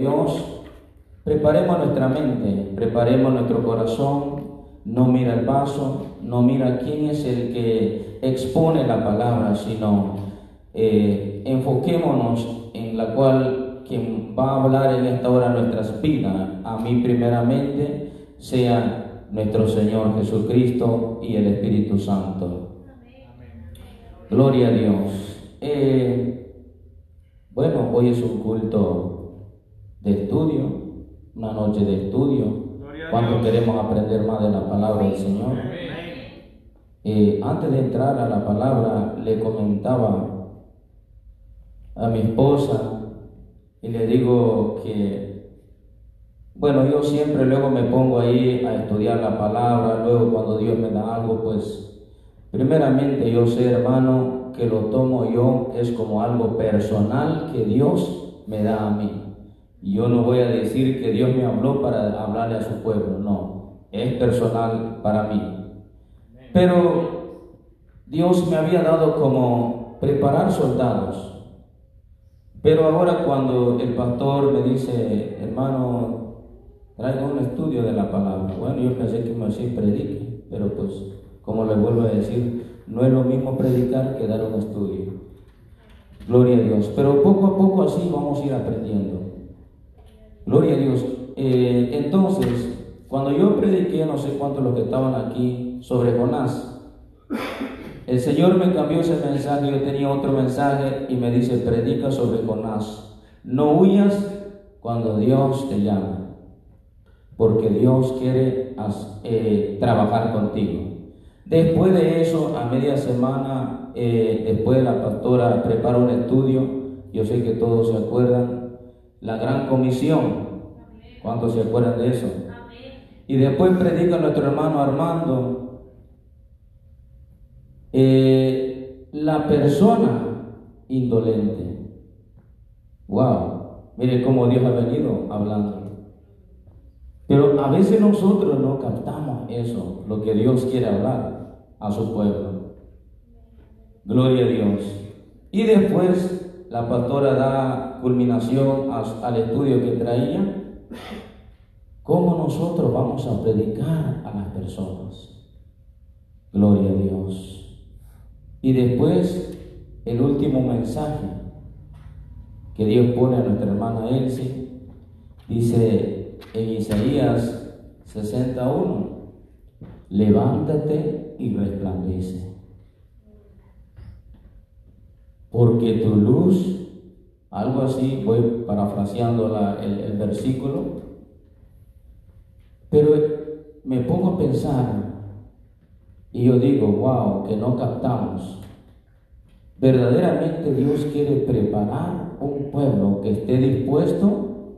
Dios, preparemos nuestra mente, preparemos nuestro corazón, no mira el vaso, no mira quién es el que expone la palabra, sino eh, enfoquémonos en la cual quien va a hablar en esta hora nuestras vidas, a mí primeramente, sea nuestro Señor Jesucristo y el Espíritu Santo. Gloria a Dios. Eh, bueno, hoy es un culto de estudio, una noche de estudio, cuando queremos aprender más de la palabra del Señor. Eh, antes de entrar a la palabra, le comentaba a mi esposa y le digo que, bueno, yo siempre luego me pongo ahí a estudiar la palabra, luego cuando Dios me da algo, pues primeramente yo sé, hermano, que lo tomo yo es como algo personal que Dios me da a mí. Yo no voy a decir que Dios me habló para hablarle a su pueblo, no, es personal para mí. Pero Dios me había dado como preparar soldados. Pero ahora cuando el pastor me dice, hermano, traiga un estudio de la palabra. Bueno, yo pensé que me decía predique, pero pues, como le vuelvo a decir, no es lo mismo predicar que dar un estudio. Gloria a Dios. Pero poco a poco así vamos a ir aprendiendo. Gloria a Dios. Eh, entonces, cuando yo prediqué, no sé cuántos los que estaban aquí, sobre Jonás, el Señor me cambió ese mensaje, yo tenía otro mensaje y me dice, predica sobre Jonás. No huyas cuando Dios te llama, porque Dios quiere eh, trabajar contigo. Después de eso, a media semana, eh, después la pastora prepara un estudio, yo sé que todos se acuerdan, la gran comisión. ¿Cuántos se acuerdan de eso? Y después predica nuestro hermano Armando. Eh, la persona indolente. Wow. Mire cómo Dios ha venido hablando. Pero a veces nosotros no captamos eso, lo que Dios quiere hablar a su pueblo. Gloria a Dios. Y después la pastora da culminación al estudio que traía, ¿cómo nosotros vamos a predicar a las personas? Gloria a Dios. Y después, el último mensaje que Dios pone a nuestra hermana Elsie, dice en Isaías 61, levántate y resplandece porque tu luz, algo así, voy parafraseando el, versículo, pero me pongo a pensar y yo digo, wow, que no captamos. Verdaderamente Dios quiere preparar un pueblo que esté dispuesto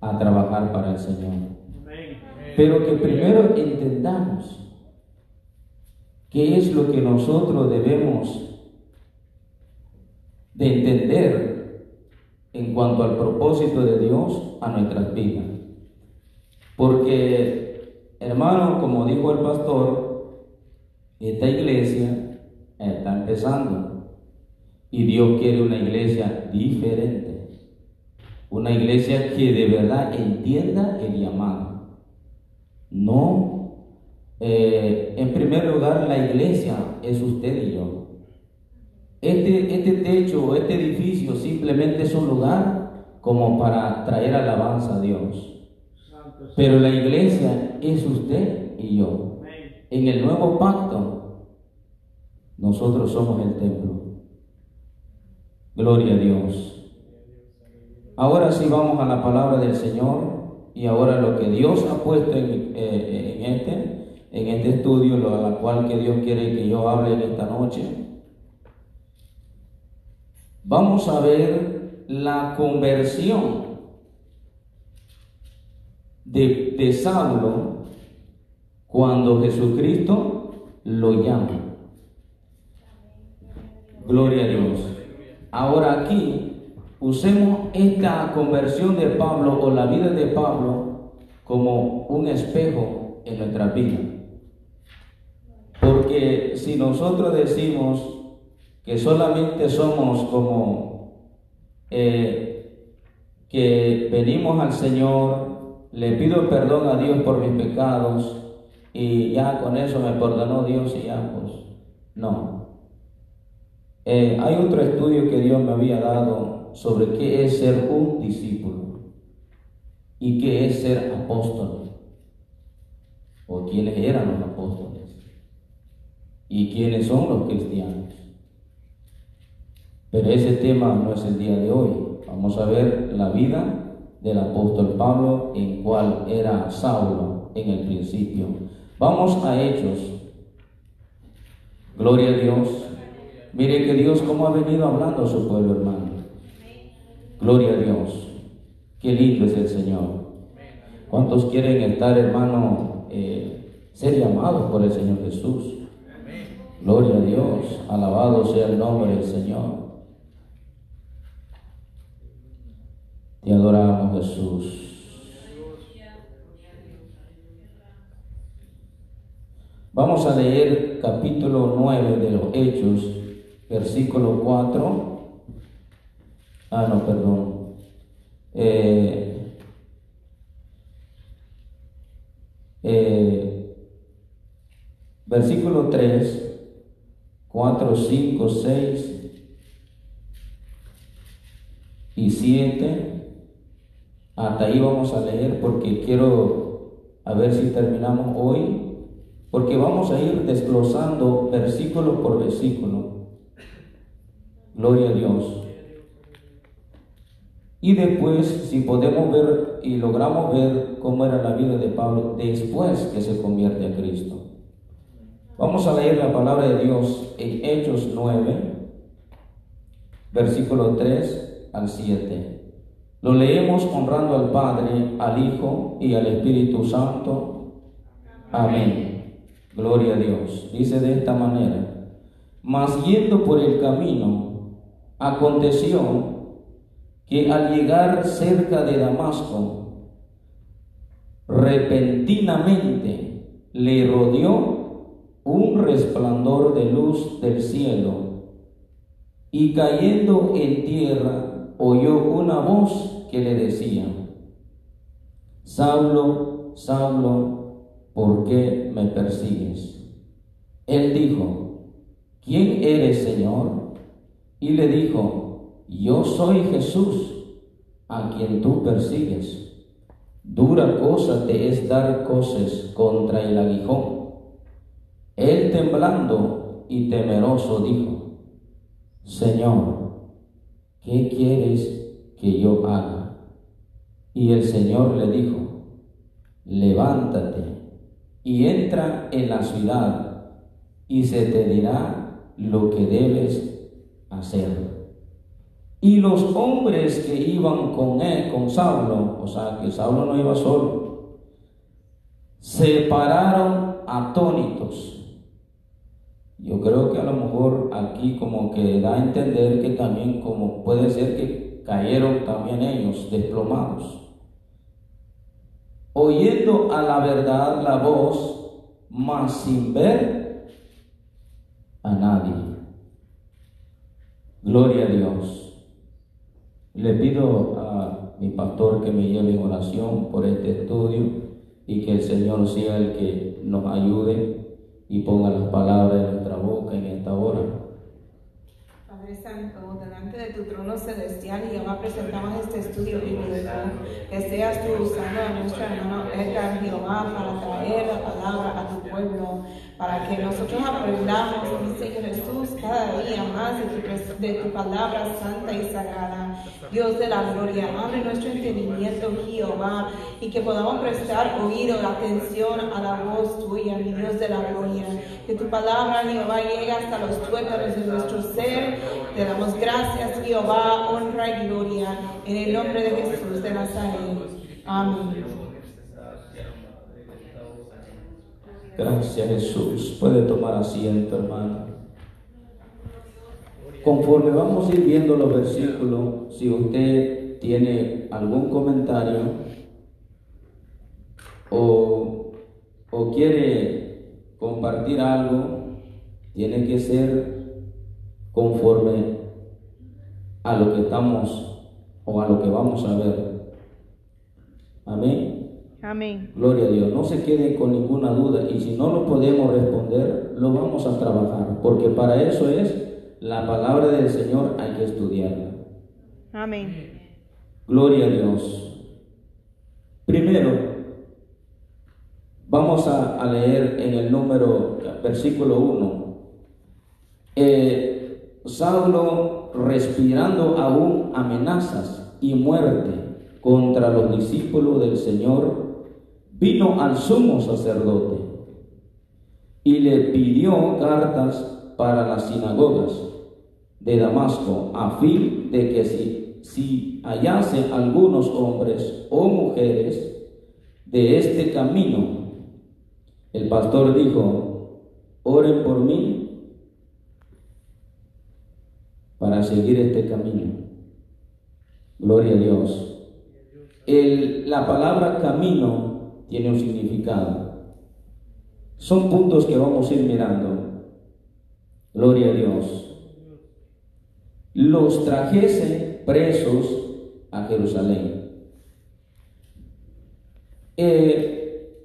a trabajar para el Señor. Pero que primero entendamos qué es lo que nosotros debemos de entender en cuanto al propósito de Dios a nuestras vidas. Porque, hermano, como dijo el pastor, esta iglesia está empezando y Dios quiere una iglesia diferente, una iglesia que de verdad entienda el llamado. No, eh, en primer lugar, la iglesia es usted y yo. Este, este techo, este edificio simplemente es un lugar como para traer alabanza a Dios. Pero la iglesia es usted y yo. En el nuevo pacto, nosotros somos el templo. Gloria a Dios. Ahora sí vamos a la palabra del Señor y ahora lo que Dios ha puesto en, eh, en este, en este estudio, lo a la cual que Dios quiere que yo hable en esta noche vamos a ver la conversión de, de Saulo cuando Jesucristo lo llama. Gloria a Dios. Ahora aquí usemos esta conversión de Pablo o la vida de Pablo como un espejo en nuestra vida. Porque si nosotros decimos que solamente somos como, eh, que venimos al Señor, le pido perdón a Dios por mis pecados y ya con eso me perdonó Dios y pues no. Eh, hay otro estudio que Dios me había dado sobre qué es ser un discípulo y qué es ser apóstol o quiénes eran los apóstoles y quiénes son los cristianos. Pero ese tema no es el día de hoy. Vamos a ver la vida del apóstol Pablo, en cual era Saulo en el principio. Vamos a Hechos. Gloria a Dios. Mire que Dios cómo ha venido hablando a su pueblo, hermano. Gloria a Dios. Qué lindo es el Señor. ¿Cuántos quieren estar, hermano, eh, ser llamados por el Señor Jesús? Gloria a Dios. Alabado sea el nombre del Señor. Te adoramos, Jesús. Vamos a leer capítulo 9 de los Hechos, versículo 4. Ah, no, perdón. Eh, eh, versículo 3, 4, 5, 6 y 7. Hasta ahí vamos a leer porque quiero a ver si terminamos hoy, porque vamos a ir desglosando versículo por versículo. Gloria a Dios. Y después, si podemos ver y logramos ver cómo era la vida de Pablo después que se convierte a Cristo. Vamos a leer la palabra de Dios en Hechos 9, versículo 3 al 7. Lo leemos honrando al Padre, al Hijo y al Espíritu Santo. Amén. Gloria a Dios. Dice de esta manera, mas yendo por el camino, aconteció que al llegar cerca de Damasco, repentinamente le rodeó un resplandor de luz del cielo y cayendo en tierra oyó una voz que le decía, Saulo, Saulo, ¿por qué me persigues? Él dijo, ¿quién eres, Señor? Y le dijo, yo soy Jesús, a quien tú persigues. Dura cosa te es dar cosas contra el aguijón. Él temblando y temeroso dijo, Señor, ¿qué quieres que yo haga? Y el Señor le dijo, levántate y entra en la ciudad y se te dirá lo que debes hacer. Y los hombres que iban con él, con Saulo, o sea que Saulo no iba solo, se pararon atónitos. Yo creo que a lo mejor aquí como que da a entender que también como puede ser que cayeron también ellos desplomados oyendo a la verdad la voz, mas sin ver a nadie. Gloria a Dios. Le pido a mi pastor que me lleve en oración por este estudio y que el Señor sea el que nos ayude y ponga las palabras en nuestra boca en esta hora. Santo, delante de tu trono celestial y ahora presentamos este estudio bíblico, que seas tú usando a nuestra hermana Edgar Jehová para traer la palabra a tu pueblo, para que nosotros aprendamos, mi Señor Jesús, cada día más de tu, de tu palabra santa y sagrada. Dios de la gloria, abre nuestro entendimiento, Jehová, y que podamos prestar oído, atención a la voz tuya, mi Dios de la gloria. Que tu palabra, Jehová, llegue hasta los tuétanos de nuestro ser. Te damos gracias, Jehová, honra y gloria, en el nombre de Jesús de Nazaret. Amén. Gracias Jesús. Puede tomar asiento, hermano. Conforme vamos a ir viendo los versículos, si usted tiene algún comentario o, o quiere compartir algo, tiene que ser conforme a lo que estamos o a lo que vamos a ver. Amén. Amén. Gloria a Dios. No se queden con ninguna duda y si no lo podemos responder, lo vamos a trabajar, porque para eso es la palabra del Señor, hay que estudiarla. Amén. Gloria a Dios. Primero, vamos a, a leer en el número, versículo 1. Eh, Saulo, respirando aún amenazas y muerte contra los discípulos del Señor, vino al sumo sacerdote y le pidió cartas para las sinagogas de Damasco, a fin de que si, si hallase algunos hombres o mujeres de este camino, el pastor dijo, oren por mí para seguir este camino. Gloria a Dios. La palabra camino tiene un significado. Son puntos que vamos a ir mirando. Gloria a Dios. Los trajese presos a Jerusalén. Eh,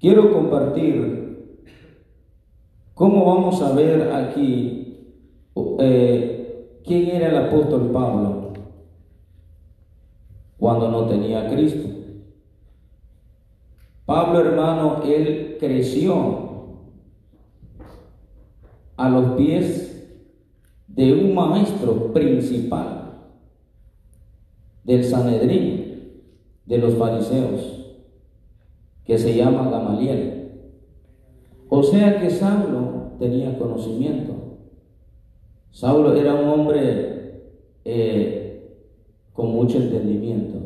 quiero compartir cómo vamos a ver aquí eh, quién era el apóstol Pablo cuando no tenía a Cristo. Pablo hermano, él creció a los pies de un maestro principal del Sanedrín, de los fariseos, que se llama Gamaliel. O sea que Saulo tenía conocimiento. Saulo era un hombre eh, con mucho entendimiento.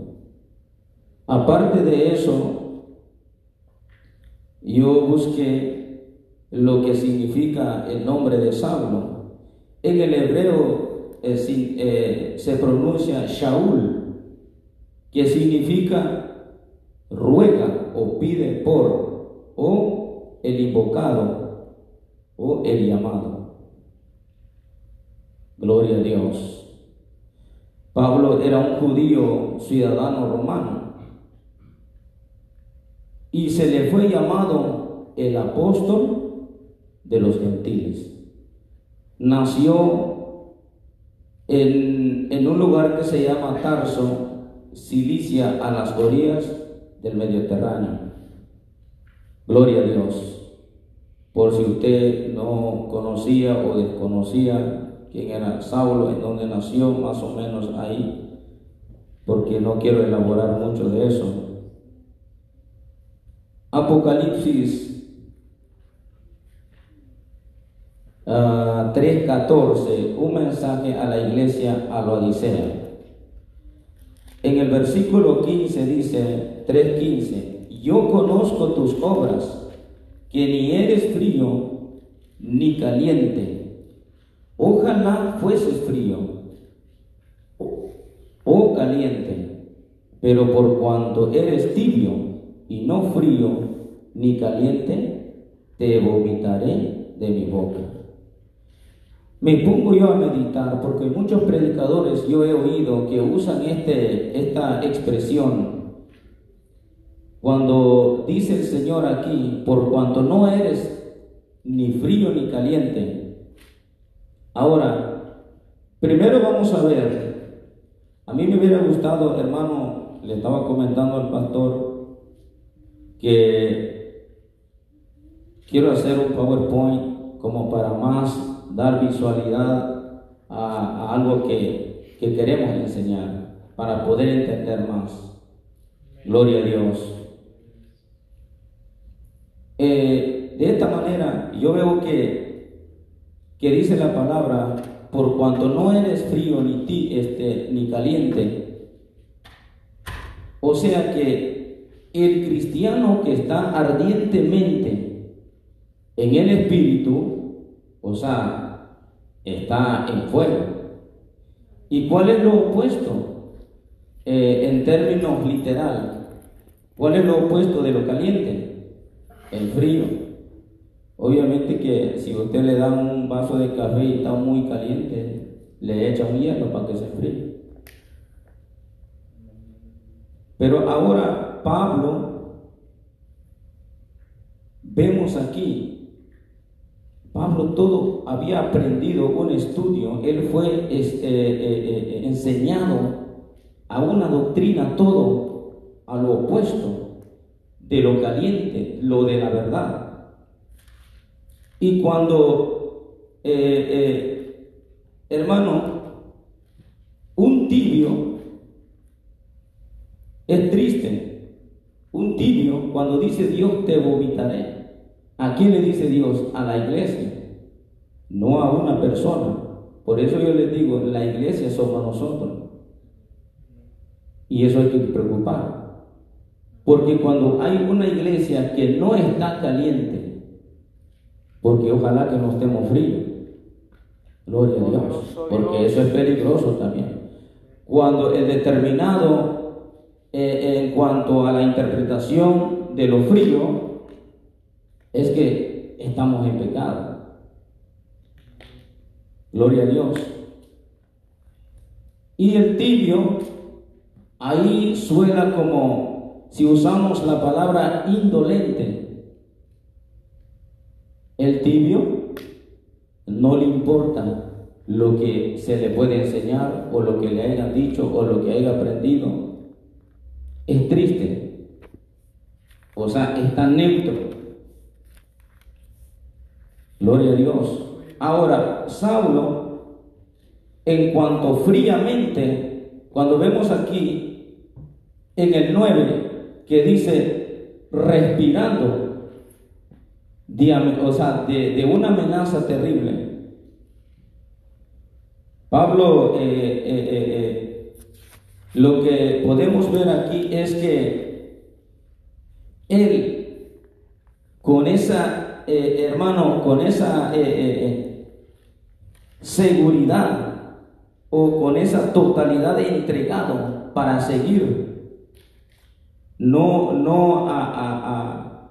Aparte de eso, yo busqué lo que significa el nombre de Saulo. En el hebreo eh, eh, se pronuncia Shaul, que significa ruega o pide por, o el invocado, o el llamado. Gloria a Dios. Pablo era un judío ciudadano romano y se le fue llamado el apóstol de los gentiles. Nació en, en un lugar que se llama Tarso, Cilicia, a las orillas del Mediterráneo. Gloria a Dios. Por si usted no conocía o desconocía quién era Saulo, en donde nació, más o menos ahí, porque no quiero elaborar mucho de eso. Apocalipsis 3.14, ah, un mensaje a la iglesia a la Odisea. En el versículo 15 dice, 3.15, yo conozco tus obras, que ni eres frío ni caliente. Ojalá fueses frío o caliente, pero por cuanto eres tibio y no frío ni caliente, te vomitaré de mi boca. Me pongo yo a meditar porque muchos predicadores yo he oído que usan este, esta expresión cuando dice el Señor aquí, por cuanto no eres ni frío ni caliente, Ahora, primero vamos a ver, a mí me hubiera gustado, hermano, le estaba comentando al pastor que quiero hacer un PowerPoint como para más dar visualidad a, algo que, queremos enseñar, para poder entender más. Gloria a Dios. Eh, de esta manera, yo veo que que dice la palabra, por cuanto no eres frío ni, ti, este, ni caliente. O sea que el cristiano que está ardientemente en el espíritu, o sea, está en fuego. ¿Y cuál es lo opuesto? Eh, en términos literal, ¿cuál es lo opuesto de lo caliente? El frío. Obviamente que si usted le da un vaso de café y está muy caliente, le echa un hielo para que se enfríe. Pero ahora Pablo, vemos aquí, Pablo todo había aprendido un estudio, él fue este, eh, eh, eh, enseñado a una doctrina todo, a lo opuesto de lo caliente, lo de la verdad. Y cuando, eh, hermano, un tibio es triste. Un tibio, cuando dice Dios te vomitaré, ¿a quién le dice Dios? A la iglesia, no a una persona. Por eso yo les digo, la iglesia somos nosotros. Y eso hay que preocupar. Porque cuando hay una iglesia que no está caliente, porque ojalá que no estemos fríos, gloria a Dios, porque eso es peligroso también. Cuando es determinado eh, en cuanto a la interpretación de lo frío, es que estamos en pecado. Gloria a Dios. Y el tibio, ahí suena como si usamos la palabra indolente. Tibio no le importa lo que se le puede enseñar o lo que le hayan dicho o lo que haya aprendido es triste. O sea, está neutro. Gloria a Dios. Ahora, Saulo, en cuanto fríamente, cuando vemos aquí en el 9, que dice respirando, o sea, de, una amenaza terrible. Pablo eh, eh, eh, lo que podemos ver aquí es que él, con esa, hermano, con esa seguridad o con esa totalidad de entregado para seguir, no, no a,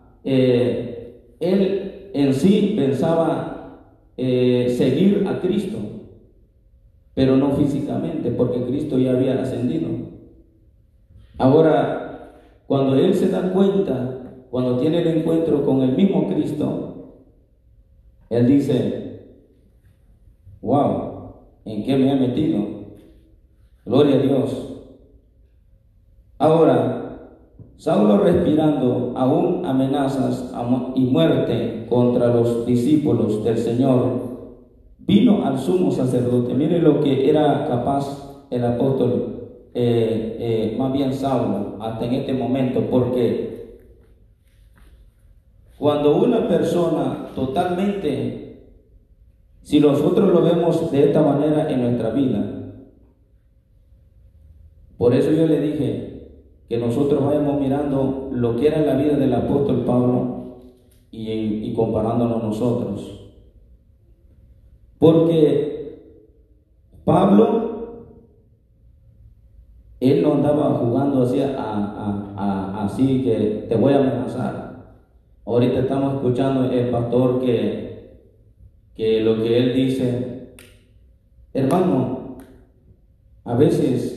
él en sí pensaba seguir a Cristo pero no físicamente, porque Cristo ya había ascendido. Ahora, cuando él se da cuenta, cuando tiene el encuentro con el mismo Cristo, él dice, wow, ¿en qué me he metido? Gloria a Dios. Ahora, Saulo respirando aún amenazas y muerte contra los discípulos del Señor, vino al sumo sacerdote. Mire lo que era capaz el apóstol, eh, eh, más bien Saulo, hasta en este momento, porque cuando una persona totalmente, si nosotros lo vemos de esta manera en nuestra vida, por eso yo le dije que nosotros vayamos mirando lo que era la vida del apóstol Pablo y, y comparándonos nosotros. Porque Pablo, él no andaba jugando así, a, así que te voy a amenazar. Ahorita estamos escuchando el pastor que, que lo que él dice, hermano, a veces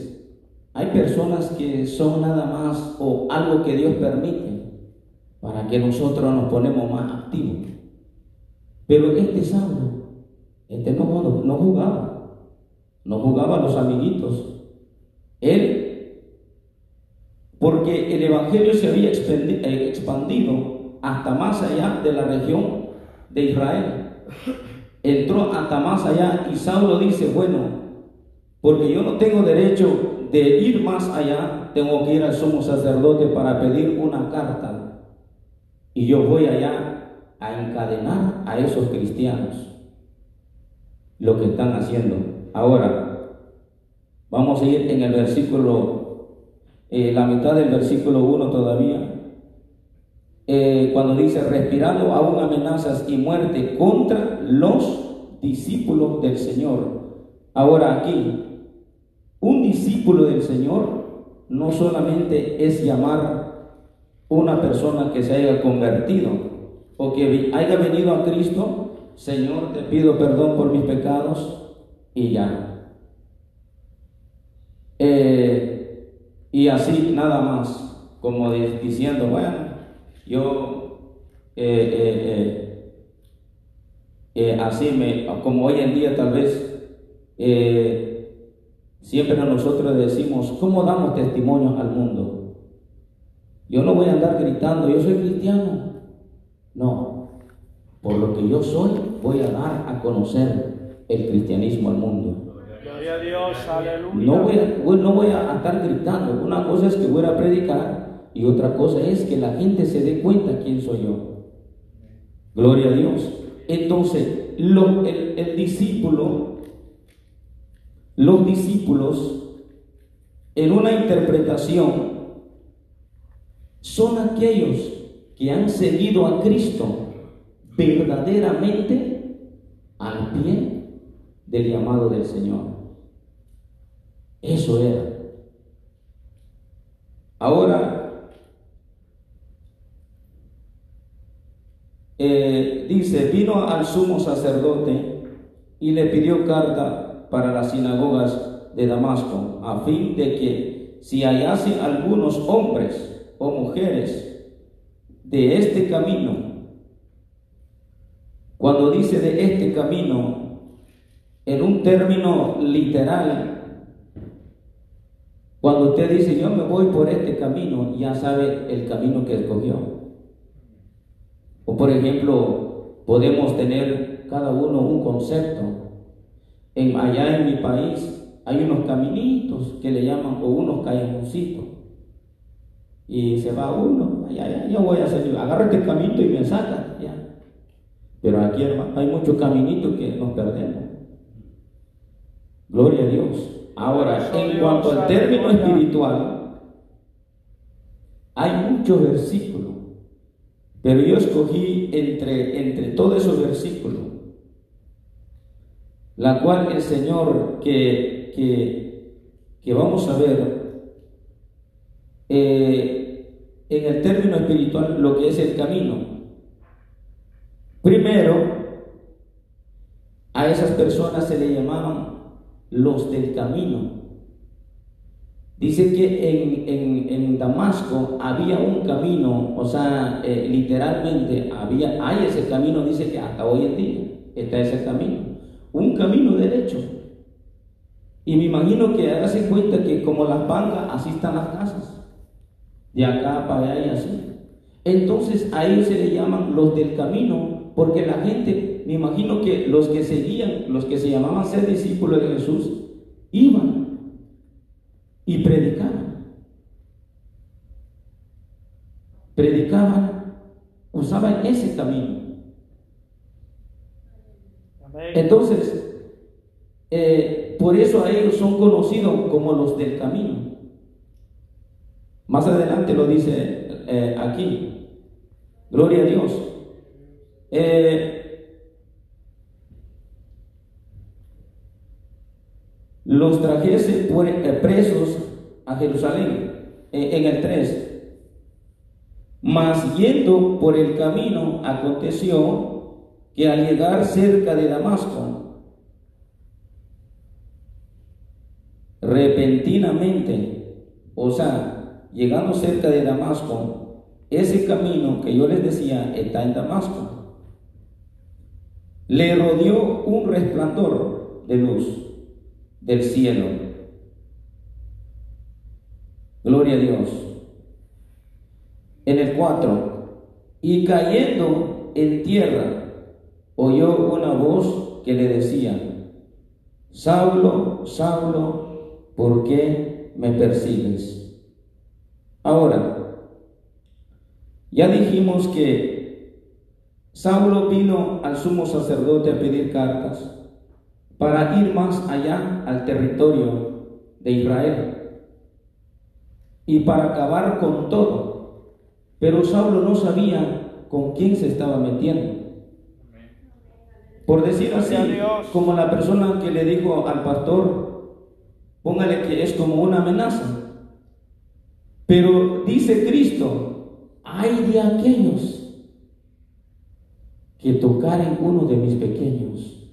hay personas que son nada más o algo que Dios permite para que nosotros nos ponemos más activos. Pero este Saulo este no, no jugaba, no jugaba a los amiguitos. Él, porque el Evangelio se había eh, expandido hasta más allá de la región de Israel. Entró hasta más allá y Saulo dice, bueno, porque yo no tengo derecho de ir más allá, tengo que ir al sumo sacerdote para pedir una carta. Y yo voy allá a encadenar a esos cristianos lo que están haciendo. Ahora, vamos a ir en el versículo, eh, la mitad del versículo 1 todavía, eh, cuando dice, respirando aún amenazas y muerte contra los discípulos del Señor. Ahora aquí, discípulo del Señor no solamente es llamar una persona que se haya convertido o que haya venido a Cristo Señor, te pido perdón por mis pecados y ya. Eh, y así nada más, como diciendo, bueno, yo eh, eh, así me, como hoy en día tal vez siempre nosotros decimos, ¿cómo damos testimonio al mundo? Yo no voy a andar gritando, yo soy cristiano. No, por lo que yo soy voy a dar a conocer el cristianismo al mundo. Dios, no voy, a, no voy a estar gritando. Una cosa es que voy a predicar y otra cosa es que la gente se dé cuenta quién soy yo. Gloria a Dios. Entonces, el, el discípulo, los discípulos, en una interpretación, son aquellos que han seguido a Cristo verdaderamente al pie del llamado del Señor. Eso era. Ahora, eh, dice, vino al sumo sacerdote y le pidió carta para las sinagogas de Damasco, a fin de que si hallase algunos hombres o mujeres de este camino, cuando dice de este camino, en un término literal, cuando usted dice, yo me voy por este camino, ya sabe el camino que escogió. O por ejemplo, podemos tener cada uno un concepto. En, allá en mi país hay unos caminitos que le llaman, o unos callejoncitos. Y se va uno, allá, ya, yo voy a hacer, agarra este camino y me saca, ya. Pero aquí, hermano, hay muchos caminitos que nos perdemos. Gloria a Dios. Ahora, en cuanto al término espiritual, hay muchos versículos, pero yo escogí entre, entre todos esos versículos, la cual el Señor que, que, vamos a ver eh, en el término espiritual lo que es el camino. Primero, a esas personas se le llamaban los del camino. Dice que en, Damasco había un camino, o sea, eh, literalmente había, hay ese camino, dice que hasta hoy en día está ese camino, un camino derecho. Y me imagino que hágase cuenta que como las bancas, así están las casas, de acá para allá y así. Entonces a ellos se le llaman los del camino, porque la gente me imagino que los que seguían, los que se llamaban ser discípulos de Jesús, iban y predicaban. Predicaban, usaban ese camino. Entonces, eh, por eso a ellos son conocidos como los del camino. Más adelante lo dice eh, aquí. Gloria a Dios. Eh, los trajese eh, presos a Jerusalén, en el 3. Mas yendo por el camino, aconteció que al llegar cerca de Damasco, repentinamente, o sea, llegando cerca de Damasco, ese camino que yo les decía está en Damasco, le rodeó un resplandor de luz del cielo. Gloria a Dios. En el 4, y cayendo en tierra, oyó una voz que le decía, Saulo, Saulo, ¿por qué me persigues? Ahora, ya dijimos que Saulo vino al sumo sacerdote a pedir cartas para ir más allá al territorio de Israel y para acabar con todo. Pero Saulo no sabía con quién se estaba metiendo. Por decir así, como la persona que le dijo al pastor, póngale que es como una amenaza. Pero dice Cristo, hay de aquellos que tocaren uno de mis pequeños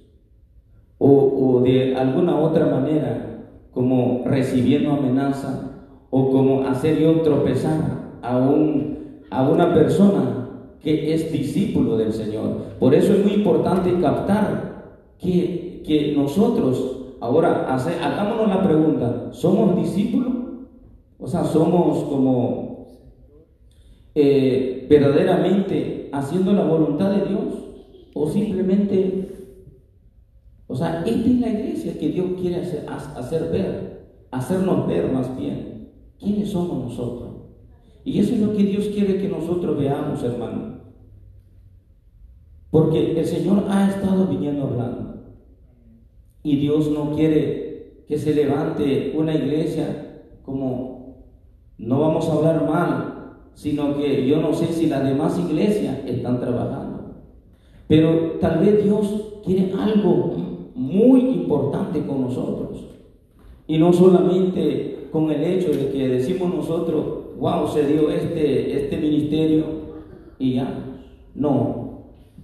o, de alguna otra manera, como recibiendo amenaza, o como hacer yo tropezar a, un, a una persona que es discípulo del Señor. Por eso es muy importante captar que, que nosotros, ahora hace, hagámonos la pregunta, ¿somos discípulos? O sea, somos como eh, verdaderamente haciendo la voluntad de Dios o simplemente, o sea, esta es la iglesia que Dios quiere hacer, hacer ver, hacernos ver más bien quiénes somos nosotros. Y eso es lo que Dios quiere que nosotros veamos, hermano. Porque el Señor ha estado viniendo hablando. Y Dios no quiere que se levante una iglesia como, no vamos a hablar mal, sino que yo no sé si las demás iglesias están trabajando. Pero tal vez Dios quiere algo muy importante con nosotros. Y no solamente con el hecho de que decimos nosotros, wow, se dio este, este ministerio y ya. No.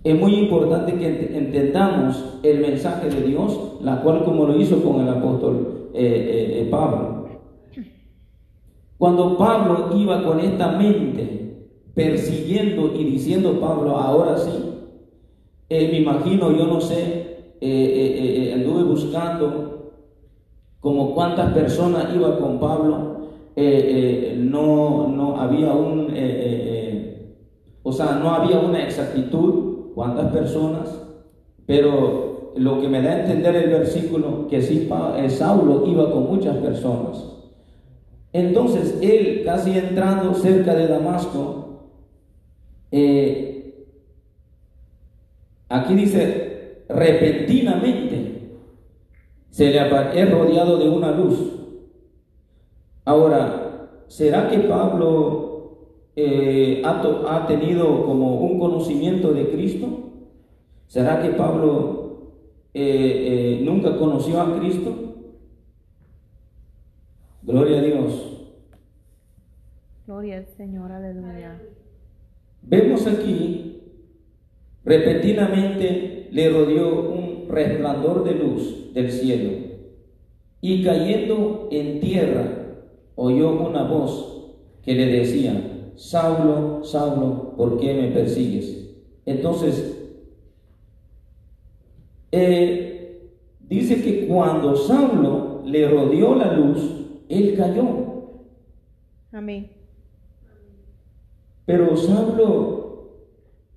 Es muy importante que entendamos el mensaje de Dios, la cual como lo hizo con el apóstol eh, eh, eh, Pablo. Cuando Pablo iba con esta mente persiguiendo y diciendo Pablo, ahora sí, me imagino, yo no sé, anduve buscando como cuántas personas iba con Pablo, no, no había un, o sea, no había una exactitud cuántas personas, pero lo que me da a entender el versículo, que sí, Saulo iba con muchas personas. Entonces, él casi entrando cerca de Damasco, aquí dice, repentinamente, se le es rodeado de una luz. Ahora, ¿será que Pablo eh, ha, tenido como un conocimiento de Cristo? ¿Será que Pablo eh, eh, nunca conoció a Cristo? Gloria a Dios. Gloria al Señor, aleluya. Vemos aquí, repentinamente le rodeó un resplandor de luz del cielo. Y cayendo en tierra, oyó una voz que le decía, Saulo, Saulo, ¿por qué me persigues? Entonces, eh, dice que cuando Saulo le rodeó la luz, él cayó. Amén. Pero Saulo,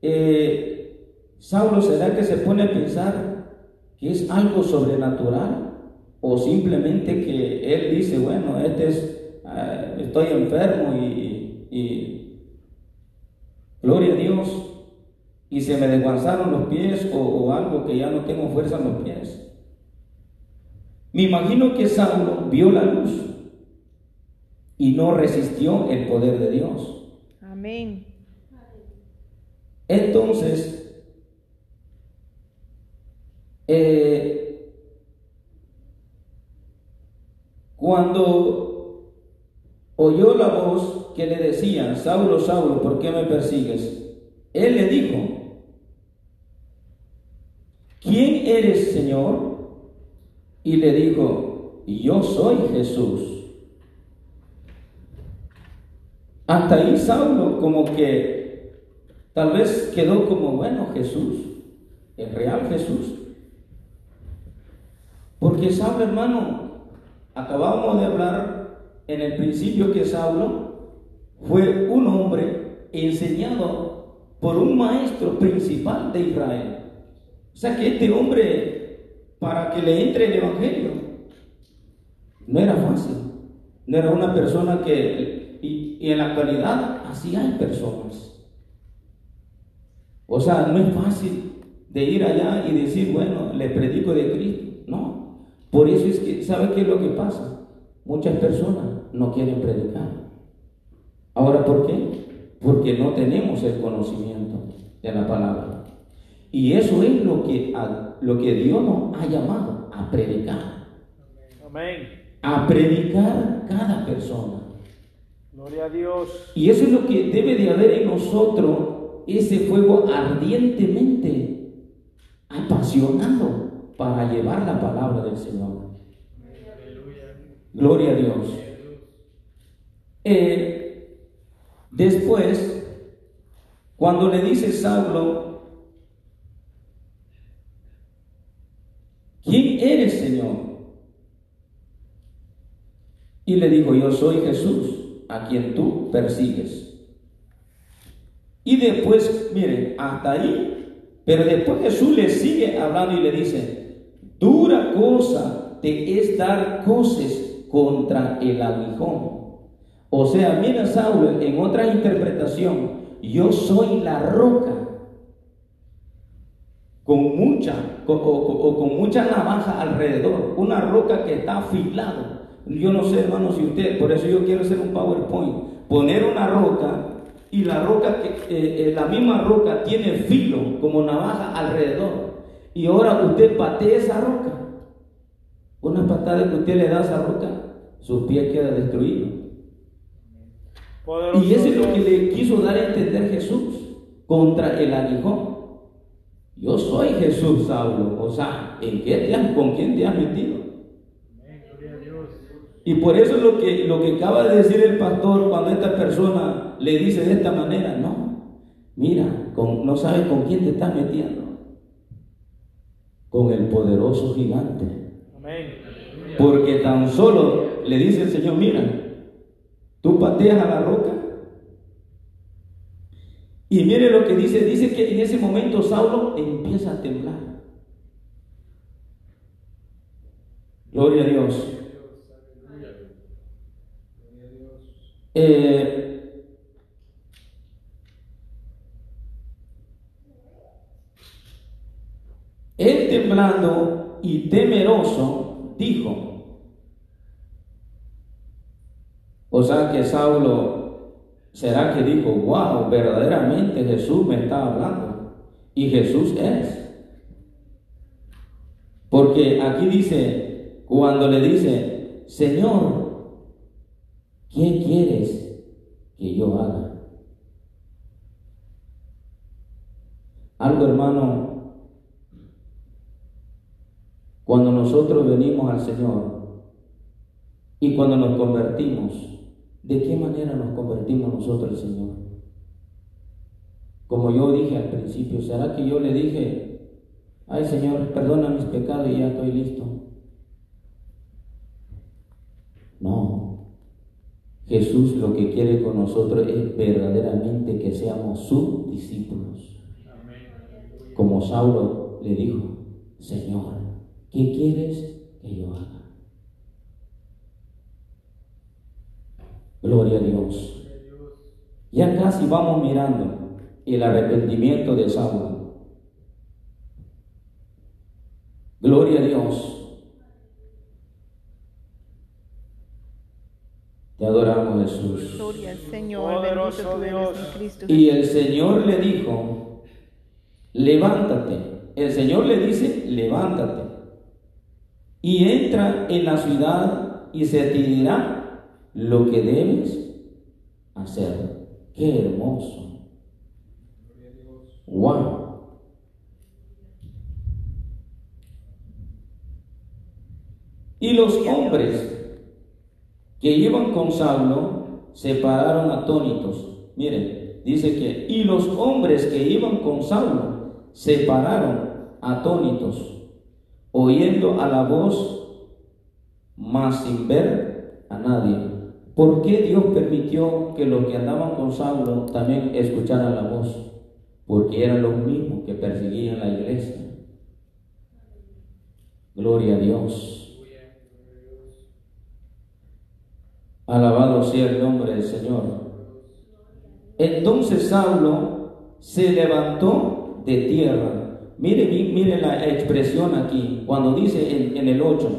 eh, Saulo, ¿será que se pone a pensar que es algo sobrenatural o simplemente que él dice, bueno, este es, ah, estoy enfermo y, y, gloria a Dios y se me desguanzaron los pies o, o, algo que ya no tengo fuerza en los pies. Me imagino que Saulo vio la luz y no resistió el poder de Dios. Amén. Entonces, eh, cuando oyó la voz que le decía, Saulo, Saulo, ¿por qué me persigues? Él le dijo, ¿quién eres, Señor? Y le dijo, yo soy Jesús. Hasta ahí Saulo como que tal vez quedó como, bueno, Jesús, el real Jesús. Porque Saulo, hermano, acabamos de hablar en el principio que Saulo fue un hombre enseñado por un maestro principal de Israel. O sea que este hombre, para que le entre el Evangelio, no era fácil. No era una persona que, y, en la actualidad así hay personas. O sea, no es fácil de ir allá y decir, bueno, le predico de Cristo. No, por eso es que, ¿sabe qué es lo que pasa? Muchas personas no quieren predicar. Ahora, ¿por qué? Porque no tenemos el conocimiento de la palabra. Y eso es lo que, lo que Dios nos ha llamado a predicar. Amén. A predicar cada persona. Gloria a Dios. Y eso es lo que debe de haber en nosotros, ese fuego ardientemente apasionado para llevar la palabra del Señor. Gloria a Dios. Eh, después, cuando le dice Saulo, ¿quién eres, Señor? Y le dijo, yo soy Jesús, a quien tú persigues. Y después, miren, hasta ahí, pero después Jesús le sigue hablando y le dice, dura cosa te es dar coces contra el aguijón. O sea, mira Saulo, en otra interpretación, yo soy la roca con mucha o, con mucha navaja alrededor, una roca que está afilada. Yo no sé, hermano, si usted, por eso yo quiero hacer un PowerPoint, poner una roca y la roca, que, eh, eh, la misma roca tiene filo como navaja alrededor. Y ahora usted patea esa roca. Una patada que usted le da a esa roca, su pie queda y eso es lo que le quiso dar a entender Jesús contra el aguijón. Yo soy Jesús, Saulo. O sea, ¿en qué ¿con quién te has metido? Y por eso es lo que, lo que acaba de decir el pastor cuando esta persona le dice de esta manera, no, mira, no sabes con quién te estás metiendo. Con el poderoso gigante. Porque tan solo le dice el Señor, mira, tú pateas a la roca. Y mire lo que dice, dice que en ese momento Saulo empieza a temblar. Gloria a Dios. Eh, él temblando y temeroso dijo, o sea que Saulo, ¿será que dijo, wow, verdaderamente Jesús me está hablando? Y Jesús es. Porque aquí dice, cuando le dice, Señor, ¿Qué quieres que yo haga? Algo hermano, cuando nosotros venimos al Señor y cuando nos convertimos, ¿de qué manera nos convertimos nosotros Señor? Como yo dije al principio, ¿será que yo le dije, ay Señor, perdona mis pecados y ya estoy listo? No, Jesús lo que quiere con nosotros es verdaderamente que seamos sus discípulos. Como Saulo le dijo, Señor, ¿qué quieres que yo haga? Gloria a Dios. Ya casi vamos mirando el arrepentimiento de Saulo. Gloria a Dios. Te adoramos, Jesús. Gloria al Señor, bendito Dios. Cristo. Y el Señor le dijo, levántate. El Señor le dice, levántate. Y entra en la ciudad y se te dirá lo que debes hacer. Qué hermoso. Wow. Y los hombres que iban con Saulo se pararon atónitos. Miren, dice que, y los hombres que iban con Saulo se pararon atónitos, oyendo a la voz, mas sin ver a nadie. ¿Por qué Dios permitió que los que andaban con Saulo también escucharan la voz? Porque eran los mismos que perseguían la iglesia. Gloria a Dios. Alabado sea el nombre del Señor. Entonces Saulo se levantó de tierra. Mire, mire la expresión aquí, cuando dice en, el 8,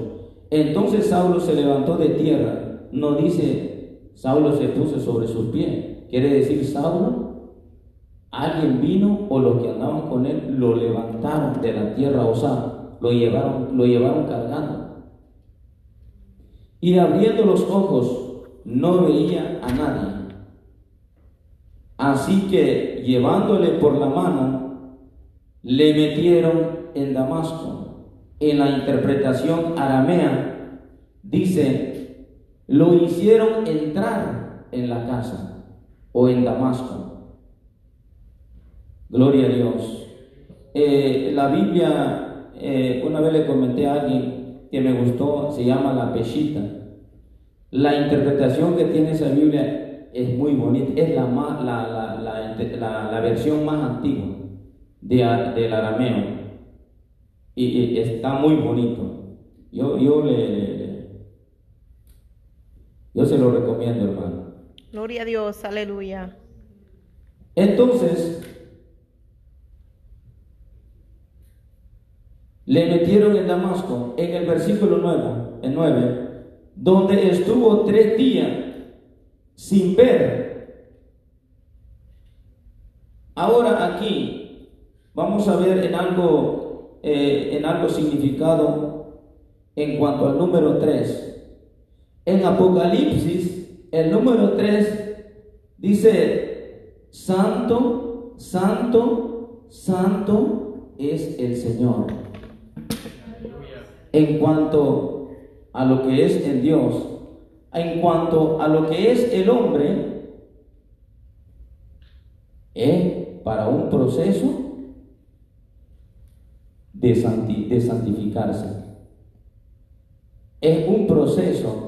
entonces Saulo se levantó de tierra. No dice Saulo se puso sobre sus pies. Quiere decir Saulo, alguien vino o los que andaban con él lo levantaron de la tierra, o sea, lo llevaron, lo llevaron cargando. Y abriendo los ojos, no veía a nadie. Así que llevándole por la mano, le metieron en Damasco. En la interpretación aramea dice, lo hicieron entrar en la casa o en Damasco. Gloria a Dios. Eh, la Biblia, eh, una vez le comenté a alguien que me gustó, se llama la Peshita. La interpretación que tiene esa Biblia es muy bonita, es la, más, la, la, la, versión más antigua de, del arameo y, está muy bonito. Yo, yo le yo se lo recomiendo, hermano. Gloria a Dios, aleluya. Entonces, le metieron en Damasco, en el versículo 9, en 9, donde estuvo tres días sin ver. Ahora aquí vamos a ver en algo, eh, en algo significado en cuanto al número 3. En Apocalipsis, el número 3 dice, Santo, Santo, Santo es el Señor. En cuanto a lo que es en Dios, en cuanto a lo que es el hombre, es para un proceso de, de santificarse. Es un proceso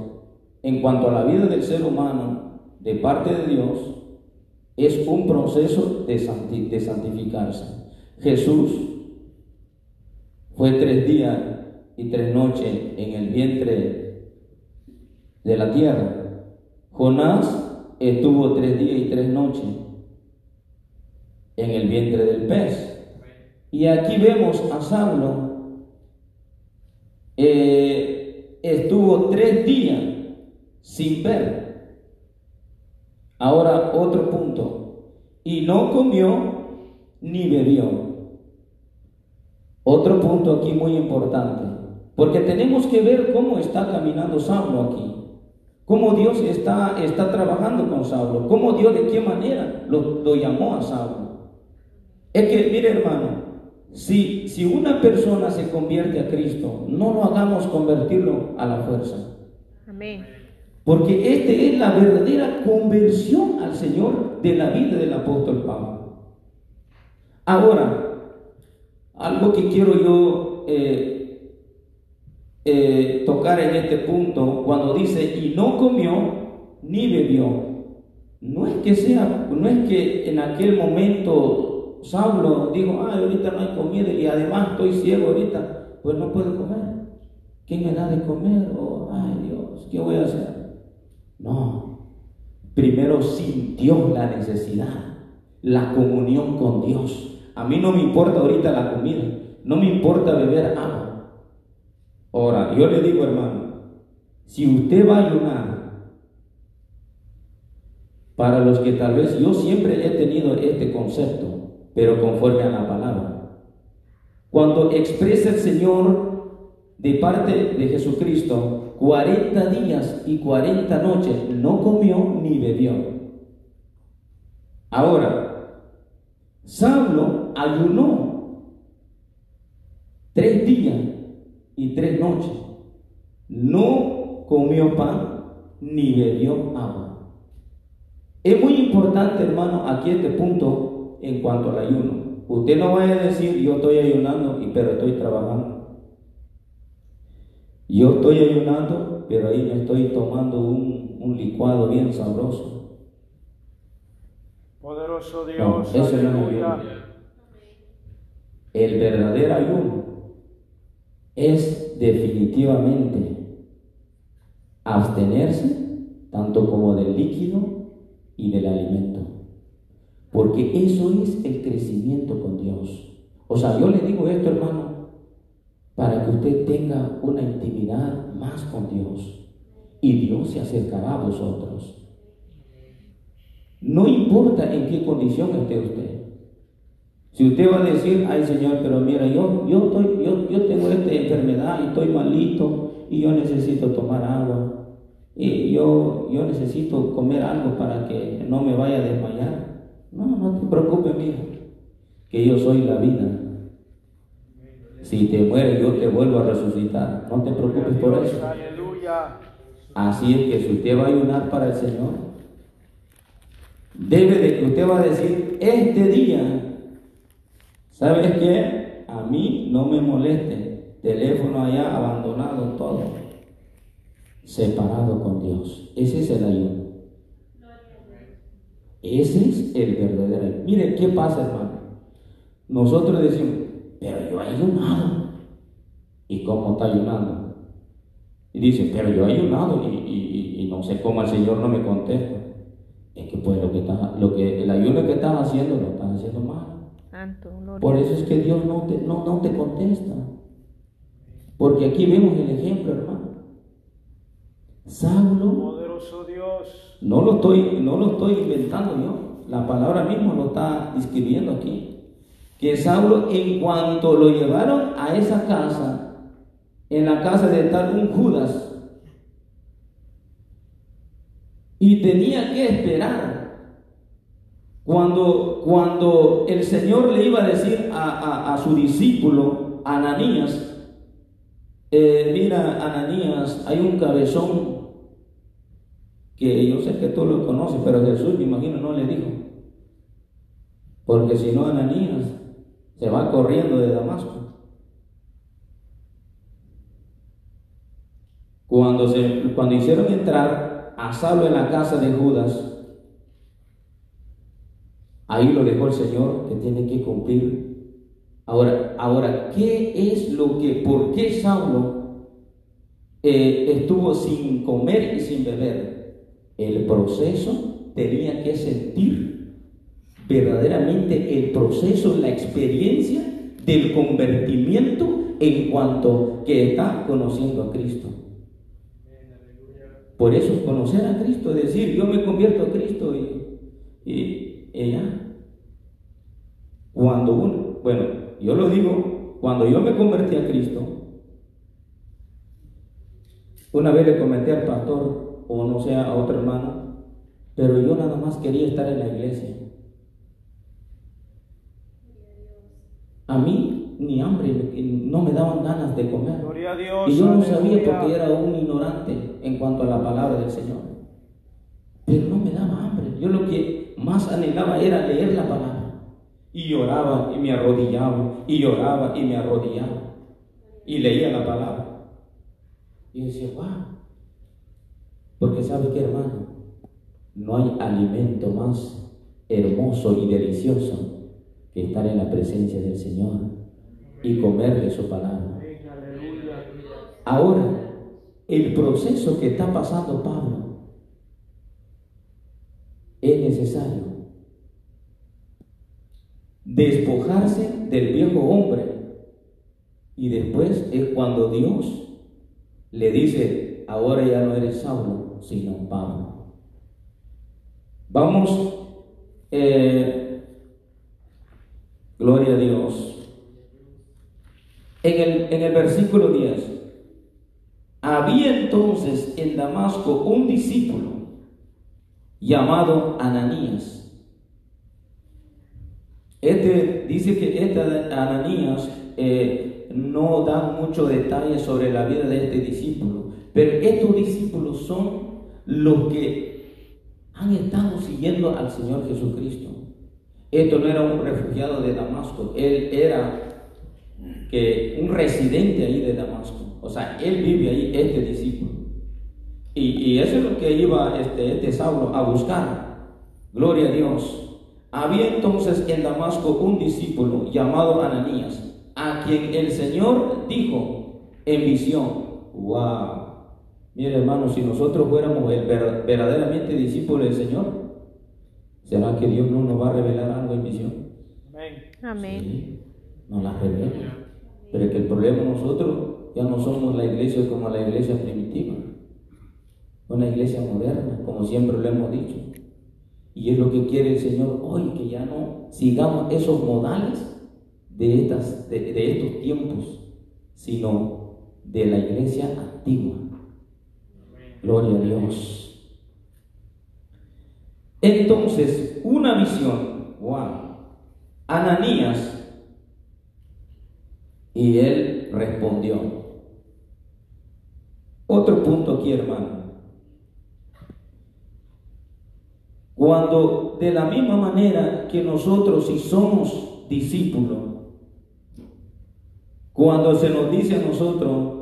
en cuanto a la vida del ser humano de parte de Dios, es un proceso de, santificarse. Jesús fue tres días y tres noches en el vientre de la tierra. Jonás estuvo tres días y tres noches en el vientre del pez. Y aquí vemos a Saulo, eh, estuvo tres días sin ver. Ahora otro punto. Y no comió ni bebió. Otro punto aquí muy importante. Porque tenemos que ver cómo está caminando Saulo aquí. Cómo Dios está, está trabajando con Saulo. Cómo Dios de qué manera lo, llamó a Saulo. Es que, mire hermano, si, si una persona se convierte a Cristo, no lo hagamos convertirlo a la fuerza. Amén. Porque esta es la verdadera conversión al Señor de la vida del apóstol Pablo. Ahora, algo que quiero yo eh, eh, tocar en este punto, cuando dice, y no comió ni bebió, no es que sea, no es que en aquel momento Saulo dijo, ay, ahorita no hay comida y además estoy ciego ahorita, pues no puedo comer. ¿Quién me da de comer? Oh, ay Dios, ¿qué voy a hacer? No. Primero sintió la necesidad, la comunión con Dios. A mí no me importa ahorita la comida, no me importa beber agua. Ahora, yo le digo, hermano, si usted va a ayunar, para los que tal vez yo siempre he tenido este concepto, pero conforme a la palabra, cuando expresa el Señor de parte de Jesucristo, 40 días y 40 noches no comió ni bebió. Ahora, Saulo ayunó tres días y tres noches. No comió pan ni bebió agua. Es muy importante, hermano, aquí este punto en cuanto al ayuno. Usted no vaya a decir, yo estoy ayunando, pero estoy trabajando. Yo estoy ayunando, pero ahí me estoy tomando un, licuado bien sabroso. Poderoso Dios, eso no es El verdadero ayuno es definitivamente abstenerse tanto como del líquido y del alimento. Porque eso es el crecimiento con Dios. O sea, yo le digo esto, hermano, para que usted tenga una intimidad más con Dios y Dios se acercará a vosotros. No importa en qué condición esté usted. Si usted va a decir, ay Señor, pero mira, yo, yo, estoy, yo, yo tengo esta enfermedad y estoy malito y yo necesito tomar agua y yo, yo necesito comer algo para que no me vaya a desmayar. No, no te preocupes, mira, que yo soy la vida. Si te mueres, yo te vuelvo a resucitar. No te preocupes por eso. Así es que si usted va a ayunar para el Señor, debe de que usted va a decir, este día, ¿sabes qué? A mí no me moleste, teléfono allá abandonado, todo, separado con Dios. Ese es el ayuno. Ese es el verdadero ayuno. Mire, ¿qué pasa, hermano? Nosotros decimos, pero yo he ayunado. ¿Y cómo está ayunando? Y dice, pero yo he ayunado y, no sé cómo el Señor no me contesta. Es que pues lo que, está, lo que el ayuno que estás haciendo lo estás haciendo mal. Por eso es que Dios no te, no, no te contesta. Porque aquí vemos el ejemplo, hermano. Saulo, Poderoso Dios. no lo estoy, no lo estoy inventando yo. La palabra mismo lo está describiendo aquí. Que Saulo, en cuanto lo llevaron a esa casa, en la casa de tal un Judas, y tenía que esperar cuando, cuando el Señor le iba a decir a, su discípulo, Ananías, eh, mira, Ananías, hay un cabezón que yo sé que tú lo conoces, pero Jesús, me imagino, no le dijo. Porque si no, Ananías se va corriendo de Damasco. Cuando, se, cuando hicieron entrar a Saulo en la casa de Judas, ahí lo dejó el Señor que tiene que cumplir. Ahora, ahora ¿qué es lo que, por qué Saulo eh, estuvo sin comer y sin beber? El proceso tenía que sentir verdaderamente el proceso, la experiencia del convertimiento en cuanto que está conociendo a Cristo. Por eso es conocer a Cristo, decir, yo me convierto a Cristo y, ella. Cuando uno, bueno, yo lo digo, cuando yo me convertí a Cristo, una vez le comenté al pastor, o no sea a otro hermano, pero yo nada más quería estar en la iglesia. A mí ni hambre, no me daban ganas de comer. y yo no sabía porque era un ignorante en cuanto a la palabra del Señor. Pero no me daba hambre. Yo lo que más anhelaba era leer la palabra. Y lloraba y me arrodillaba, y lloraba y me arrodillaba. Y leía la palabra. Y decía, wow. Porque sabe que hermano, no hay alimento más hermoso y delicioso que estar en la presencia del Señor y comer de su palabra. Ahora, el proceso que está pasando Pablo es necesario despojarse del viejo hombre y después es cuando Dios le dice, ahora ya no eres Saulo, sino Pablo. Vamos, eh, gloria a Dios. En el, versículo 10, había entonces en Damasco un discípulo llamado Ananías. Este dice que este Ananías eh, no da mucho detalle sobre la vida de este discípulo, pero estos discípulos son los que han estado siguiendo al Señor Jesucristo. Esto no era un refugiado de Damasco, él era que un residente ahí de Damasco, o sea, él vive ahí, este discípulo. Y, eso es lo que iba este, este Saulo a buscar. Gloria a Dios. Había entonces en Damasco un discípulo llamado Ananías, a quien el Señor dijo en visión, wow, mire hermano, si nosotros fuéramos verdaderamente discípulo del Señor, ¿será que Dios no nos va a revelar algo en visión? Amén. Amén. nos la revela. Pero que el problema nosotros ya no somos la iglesia como la iglesia primitiva, una iglesia moderna, como siempre lo hemos dicho. Y es lo que quiere el Señor hoy, que ya no sigamos esos modales de, estas, de, de estos tiempos, sino de la iglesia antigua. Gloria a Dios. Entonces, una visión, wow, Ananías, y él respondió. Otro punto aquí, hermano. Cuando de la misma manera que nosotros, si somos discípulos, cuando se nos dice a nosotros,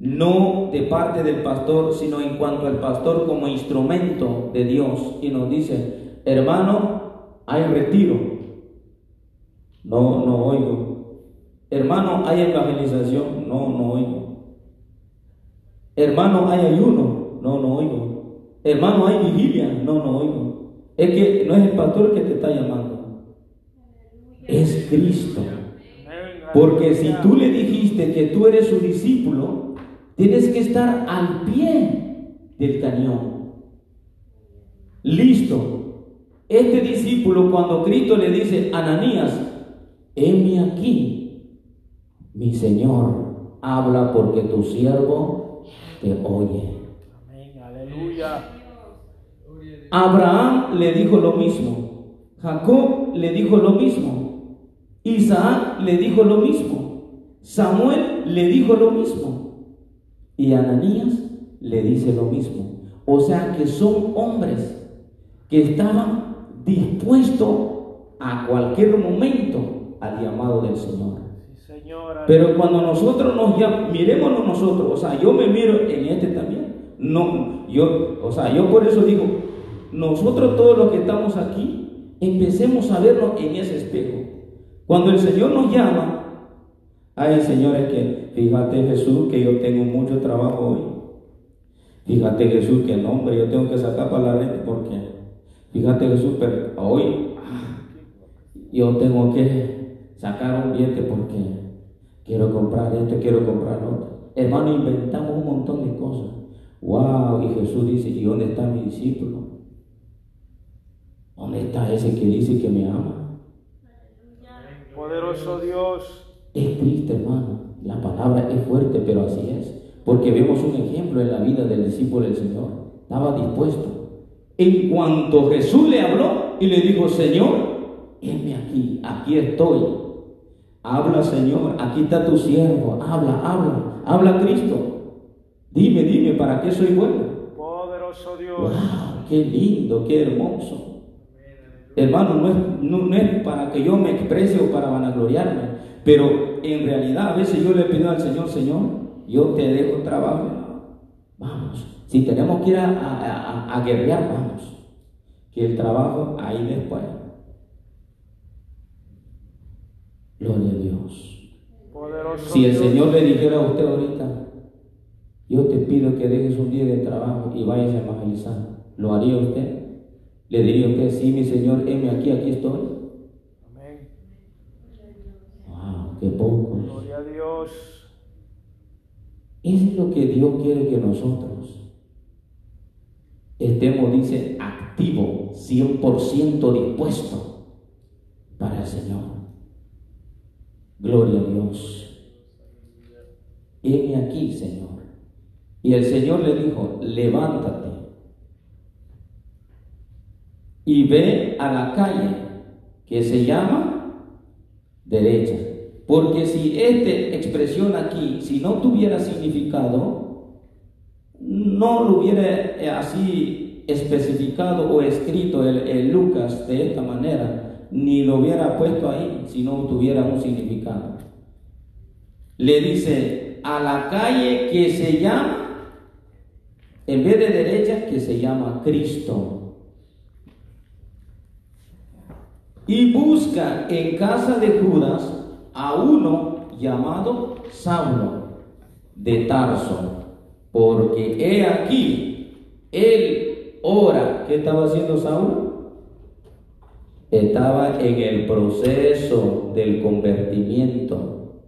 no de parte del pastor, sino en cuanto al pastor como instrumento de Dios, y nos dice, hermano, hay retiro. No, no oigo. Hermano, hay evangelización. No, no oigo. Hermano, hay ayuno. No, no oigo. Hermano, hay vigilia. No, no oigo. Es que no es el pastor que te está llamando. Es Cristo. Porque si tú le dijiste que tú eres su discípulo, tienes que estar al pie del cañón. Listo. Este discípulo, cuando Cristo le dice, Ananías, heme aquí, mi Señor, habla porque tu siervo te oye. Amén. Aleluya. Abraham le dijo lo mismo. Jacob le dijo lo mismo. Isaac le dijo lo mismo. Samuel le dijo lo mismo. Y Ananías le dice lo mismo. O sea que son hombres que estaban dispuestos a cualquier momento al llamado del Señor. Pero cuando nosotros nos llamamos, mirémonos nosotros, o sea, yo me miro en este también. No, yo, o sea, yo por eso digo, nosotros todos los que estamos aquí, empecemos a vernos en ese espejo. Cuando el Señor nos llama, ay señores que, fíjate Jesús que yo tengo mucho trabajo hoy. Fíjate Jesús que no, hombre, yo tengo que sacar para la red porque, fíjate Jesús, pero hoy ah, yo tengo que sacar un billete porque quiero comprar esto, quiero comprar lo otro. Hermano, inventamos un montón de cosas. Wow, y Jesús dice, ¿y dónde está mi discípulo? ¿Dónde está ese que dice que me ama? Poderoso Dios. Es triste, hermano. La palabra es fuerte, pero así es. Porque vemos un ejemplo en la vida del discípulo del Señor. Estaba dispuesto. En cuanto Jesús le habló y le dijo, Señor, heme aquí, aquí estoy. Habla, Señor, aquí está tu siervo. Habla, habla, habla Cristo. Dime, dime, ¿para qué soy bueno? Poderoso Dios. ¡Wow! ¡Qué lindo, qué hermoso! Hermano, no es, no, no es para que yo me exprese o para vanagloriarme, pero en realidad a veces yo le pido al Señor, Señor, yo te dejo trabajo. Vamos, si tenemos que ir a, a, a, a guerrear, vamos. Que el trabajo ahí después. Gloria a Dios. Poderoso Si el Dios. Señor le dijera a usted ahorita, yo te pido que dejes un día de trabajo y vayas a evangelizar, ¿lo haría usted? ¿Le diría usted, sí, mi Señor, heme aquí, aquí estoy? Amén. Wow, qué poco. Gloria a Dios. Es lo que Dios quiere que nosotros estemos, dice, activo, 100% dispuesto para el Señor. Gloria a Dios. Heme aquí, Señor. Y el Señor le dijo, levántate y ve a la calle que se llama derecha. Porque si esta expresión aquí, si no tuviera significado, no lo hubiera eh, así especificado o escrito el, Lucas de esta manera, ni lo hubiera puesto ahí si no tuviera un significado. Le dice a la calle que se llama, en vez de derecha, que se llama Cristo. Y busca en casa de Judas a uno llamado Saulo de Tarso, porque he aquí, él ora, ¿qué estaba haciendo Saulo? Estaba en el proceso del convertimiento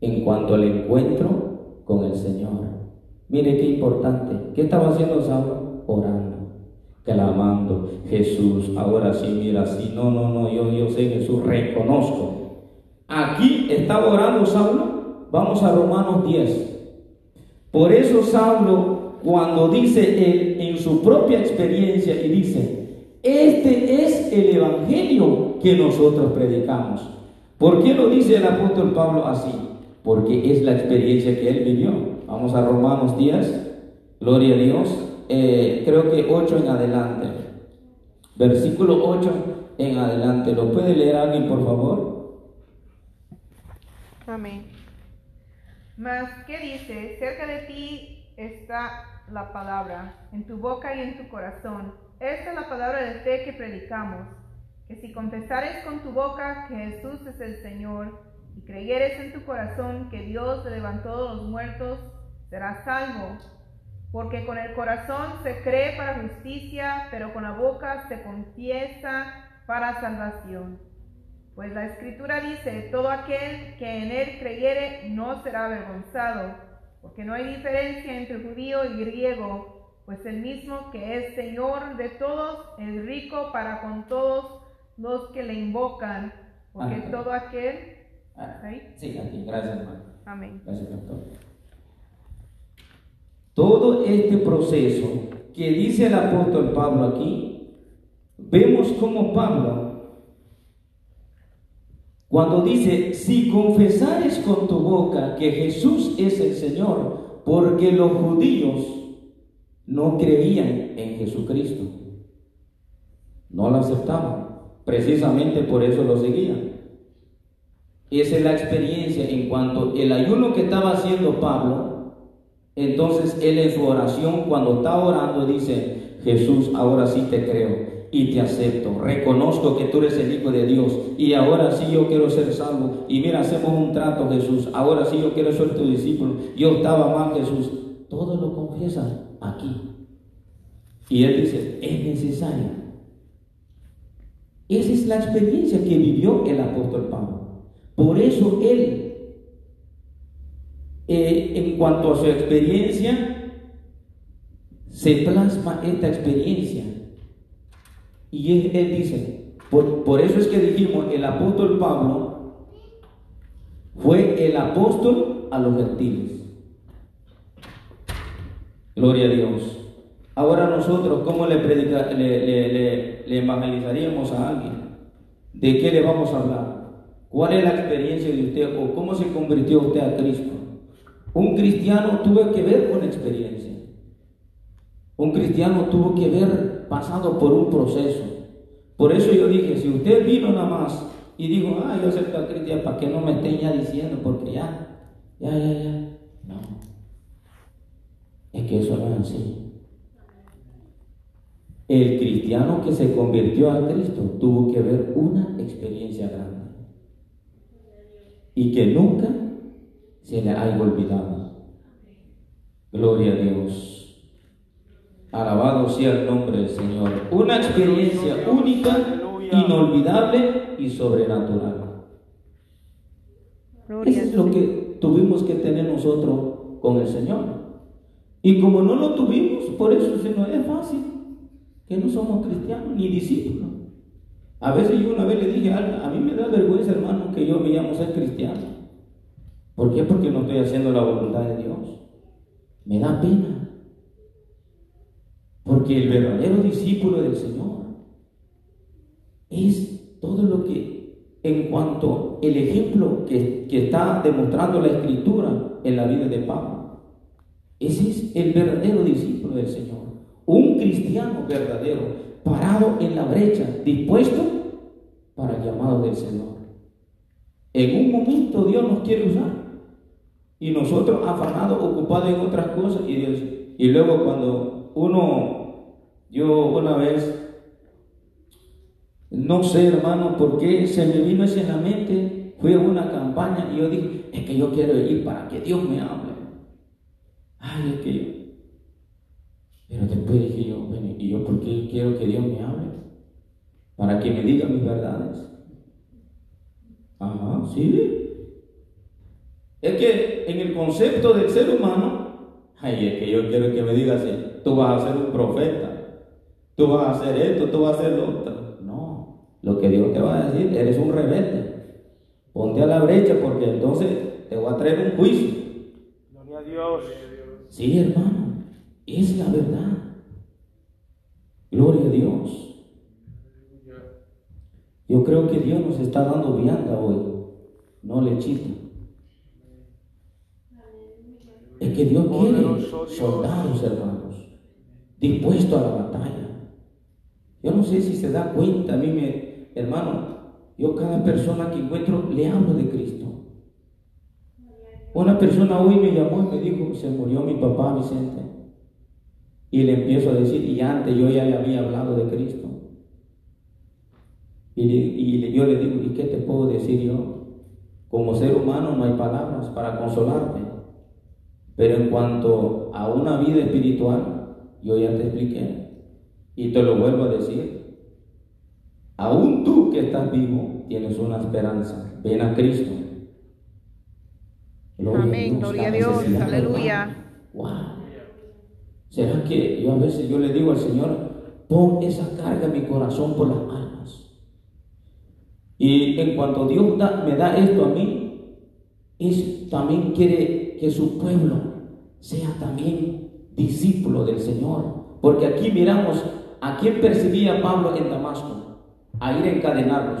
en cuanto al encuentro con el Señor. Mire qué importante. ¿Qué estaba haciendo Saulo? Orando, clamando. Jesús, ahora sí, mira, sí, no, no, no, yo, yo sé Jesús, reconozco. Aquí estaba orando Saulo. Vamos a Romanos 10. Por eso Saulo, cuando dice él en su propia experiencia y dice, este es el evangelio que nosotros predicamos. ¿Por qué lo dice el apóstol Pablo así? Porque es la experiencia que él vivió. Vamos a Romanos 10. Gloria a Dios. eh, creo que 8 en adelante. Versículo 8 en adelante. ¿Lo puede leer alguien, por favor? Amén. Mas, ¿qué dice? Cerca de ti está la palabra, en tu boca y en tu corazón. Esta es la palabra de fe que predicamos, que si confesares con tu boca que Jesús es el Señor, y creyeres en tu corazón que Dios le levantó de los muertos, serás salvo. Porque con el corazón se cree para justicia, pero con la boca se confiesa para salvación. Pues la escritura dice, todo aquel que en él creyere no será avergonzado, porque no hay diferencia entre judío y griego, pues el mismo que es Señor de todos es rico para con todos los que le invocan, porque todo aquel... Ah, ¿Ahí? Sí, aquí. Gracias, hermano. Amén. Gracias, doctor. Todo este proceso que dice el apóstol Pablo aquí, vemos como Pablo, cuando dice, si confesares con tu boca que Jesús es el Señor, porque los judíos no creían en Jesucristo, no lo aceptaban, precisamente por eso lo seguían. Esa es la experiencia en cuanto el ayuno que estaba haciendo Pablo, entonces él en su oración, cuando está orando, dice, Jesús, ahora sí te creo y te acepto. Reconozco que tú eres el Hijo de Dios y ahora sí yo quiero ser salvo. Y mira, hacemos un trato, Jesús. Ahora sí yo quiero ser tu discípulo. Yo estaba mal, Jesús. Todo lo confiesa aquí. Y él dice, es necesario. Esa es la experiencia que vivió el apóstol Pablo. Por eso él, eh, en cuanto a su experiencia, se plasma esta experiencia. Y él, dice, por, por eso es que dijimos, el apóstol Pablo fue el apóstol a los gentiles. Gloria a Dios. Ahora nosotros, ¿cómo le, predica, le evangelizaríamos a alguien? ¿De qué le vamos a hablar? ¿Cuál es la experiencia de usted o cómo se convirtió usted a Cristo? Un cristiano tuvo que ver con experiencia. Un cristiano tuvo que ver pasado por un proceso. Por eso yo dije, si usted vino nada más y dijo, ah, yo acepto a Cristo, para que no me estén ya diciendo, porque ya, ya, ya, ya. No. Es que eso no es así. El cristiano que se convirtió a Cristo tuvo que ver una experiencia grande y que nunca se le haya olvidado. Gloria a Dios. Alabado sea el nombre del Señor. Una experiencia única, inolvidable y sobrenatural. Eso es lo que tuvimos que tener nosotros con el Señor. Y como no lo tuvimos, por eso se nos es fácil que no somos cristianos ni discípulos. A veces yo una vez le dije a mí me da vergüenza, hermano, que yo me llamo ser cristiano. ¿Por qué? Porque no estoy haciendo la voluntad de Dios. Me da pena. Porque el verdadero discípulo del Señor es todo lo que, en cuanto el ejemplo que, que está demostrando la Escritura en la vida de Pablo, ese es el verdadero discípulo del Señor. Un cristiano verdadero, parado en la brecha, dispuesto para el llamado del Señor. En un momento Dios nos quiere usar. Y nosotros afanados, ocupados en otras cosas. Y, Dios, y luego cuando uno, yo una vez, no sé hermano por qué se me vino eso en la mente, fui a una campaña y yo dije, es que yo quiero ir para que Dios me hable. Ay, es que yo. Pero después dije yo, bueno, ¿y yo por qué quiero que Dios me hable? Para que me diga mis verdades. Ajá, sí. Es que en el concepto del ser humano, ay, es que yo quiero que me digas, tú vas a ser un profeta, tú vas a hacer esto, tú vas a hacer lo otro. No, lo que Dios te va a decir, eres un rebelde. Ponte a la brecha porque entonces te voy a traer un juicio. Gloria a Dios. Sí, hermano, es la verdad. Gloria a Dios. Yo creo que Dios nos está dando vianda hoy, no lechita. Es que Dios quiere soldados, hermanos. Dispuesto a la batalla. Yo no sé si se da cuenta, a mí hermano, yo cada persona que encuentro le hablo de Cristo. Una persona hoy me llamó y me dijo, se murió mi papá Vicente. Y le empiezo a decir, y antes yo ya le había hablado de Cristo. Y, yo le digo, ¿y qué te puedo decir yo? Como ser humano no hay palabras para consolarte. Pero en cuanto a una vida espiritual, yo ya te expliqué. Y te lo vuelvo a decir. Aún tú que estás vivo, tienes una esperanza. Ven a Cristo. Amén, gloria a Dios, aleluya. Wow. ¿Será que yo a veces yo le digo al Señor, pon esa carga en mi corazón por las almas? Y en cuanto Dios me da esto a mí, es, también quiere que su pueblo sea también discípulo del Señor. Porque aquí miramos a quién percibía Pablo en Damasco, a ir encadenados,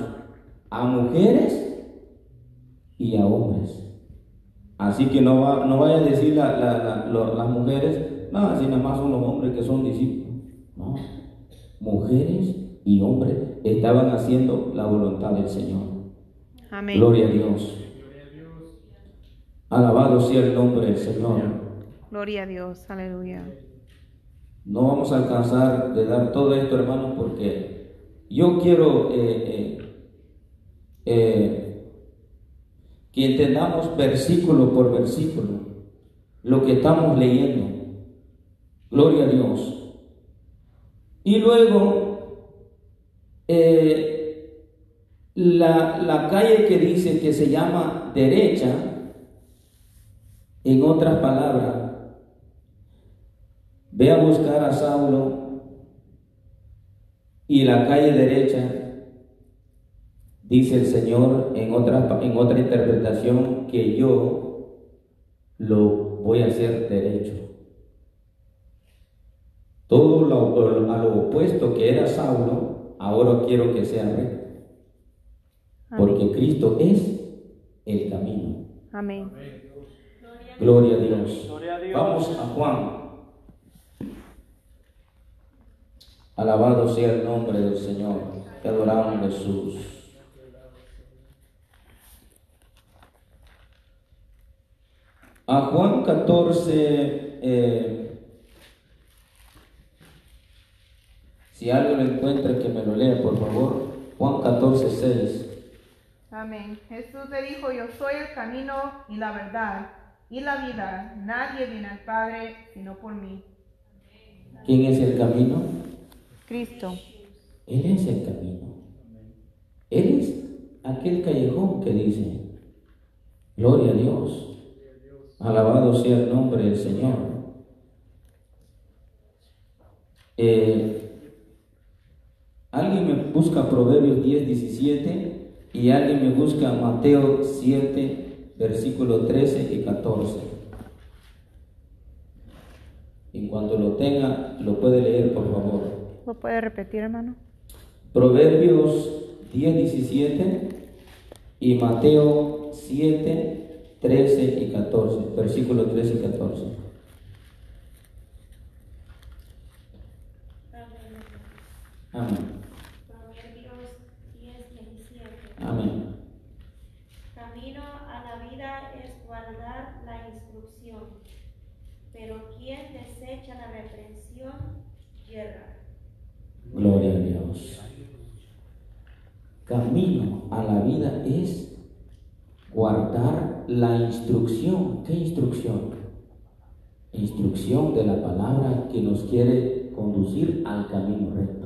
a mujeres y a hombres. Así que no, va, no vaya a decir las mujeres, no, si nada más son los hombres que son discípulos. No, mujeres y hombres estaban haciendo la voluntad del Señor. Amén. Gloria a Dios. Alabado sea el nombre del Señor. Gloria a Dios, aleluya. No vamos a alcanzar de dar todo esto, hermanos, porque yo quiero eh, eh, eh que entendamos versículo por versículo lo que estamos leyendo. Gloria a Dios. Y luego, la, la calle que dice que se llama derecha, en otras palabras, ve a buscar a Saulo y la calle derecha Dice el Señor en otra, en otra interpretación que yo lo voy a hacer derecho. Todo lo, a lo opuesto que era Saulo, ahora quiero que sea recto. Porque Cristo es el camino. Amén. Gloria a Dios. Vamos a Juan. Alabado sea el nombre del Señor. Te adoramos Jesús. A Juan 14, eh, si alguien lo encuentra, que me lo lea, por favor. Juan 14, 6. Amén. Jesús le dijo, yo soy el camino y la verdad y la vida. Nadie viene al Padre sino por mí. ¿Quién es el camino? Cristo. Él es el camino. Él es aquel callejón que dice, gloria a Dios. Alabado sea el nombre del Señor. Eh, alguien me busca Proverbios 10, 17 y alguien me busca Mateo 7, versículos 13 y 14. En cuanto lo tenga, lo puede leer, por favor. ¿Lo puede repetir, hermano? Proverbios 10, 17 y Mateo 7, 13 y 14, versículos 13 y 14. Amén. Proverbios 10, 17. Amén. Camino a la vida es guardar la instrucción, pero quien desecha la reprensión, yerra. Gloria a Dios. Camino a la vida es guardar la instrucción. ¿Qué instrucción? Instrucción de la palabra que nos quiere conducir al camino recto.